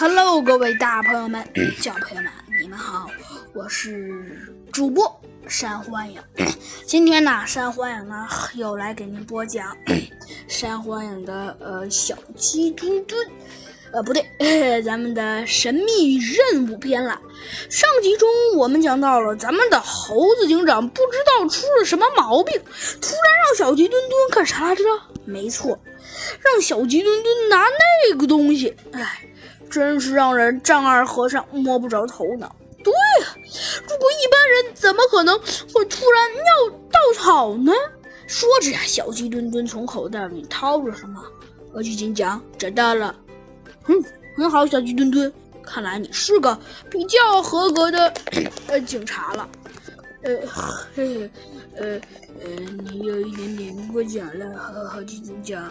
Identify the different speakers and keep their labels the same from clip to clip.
Speaker 1: Hello，各位大朋友们、小朋友们，你们好，我是主播山欢迎。今天呢，山欢迎呢又来给您播讲 山欢迎的呃小鸡墩墩，呃不对，咱们的神秘任务篇了。上集中我们讲到了咱们的猴子警长不知道出了什么毛病，突然让小鸡墩墩干啥来着？没错，让小鸡墩墩拿那个东西。哎。真是让人丈二和尚摸不着头脑。对呀，如果一般人怎么可能会突然尿稻草呢？说着呀，小鸡墩墩从口袋里掏出什么？猴子警长找到了。嗯，很好，小鸡墩墩，看来你是个比较合格的呃警察了。呃，嘿，呃呃，你有一点点过奖了，猴子警长。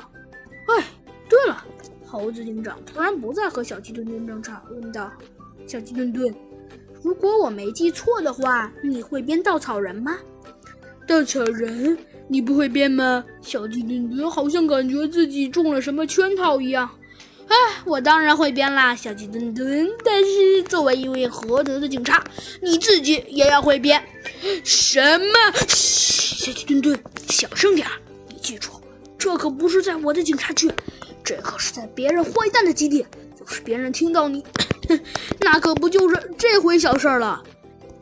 Speaker 1: 哎，对了。猴子警长突然不再和小鸡墩墩争吵，问道：“小鸡墩墩，如果我没记错的话，你会编稻草人吗？”“稻草人，你不会编吗？”小鸡墩墩好像感觉自己中了什么圈套一样。“哎，我当然会编啦，小鸡墩墩。但是作为一位合格的警察，你自己也要会编。”“什么？”“，小鸡墩墩，小声点儿。你记住，这可不是在我的警察局。”这可是在别人坏蛋的基地，要是别人听到你，那可不就是这回小事了？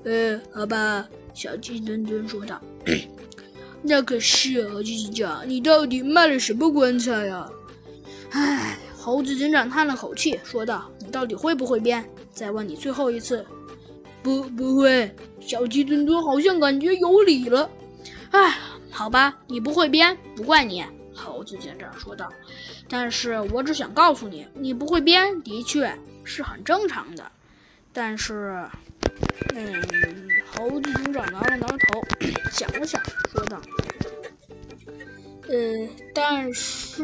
Speaker 1: 呃，好吧，小鸡墩墩说道。那可是猴子警长，你到底卖了什么棺材呀？唉，猴子警长叹了口气，说道：“你到底会不会编？再问你最后一次。”不，不会。小鸡墩墩好像感觉有理了。唉，好吧，你不会编，不怪你。猴子警长说道：“但是我只想告诉你，你不会编，的确是很正常的。但是，嗯，猴子警长挠了挠头，想了想，说道：‘呃，但是，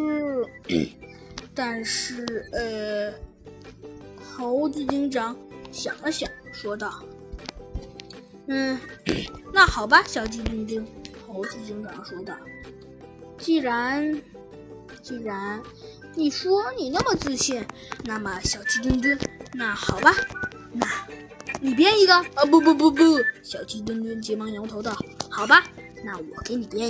Speaker 1: 但是，呃，猴子警长想了想，说道：‘嗯，那好吧，小鸡墩墩。’猴子警长说道。”既然，既然你说你那么自信，那么小鸡墩墩，那好吧，那你编一个啊？不不不不，小鸡墩墩急忙摇头道：“好吧，那我给你编一个。”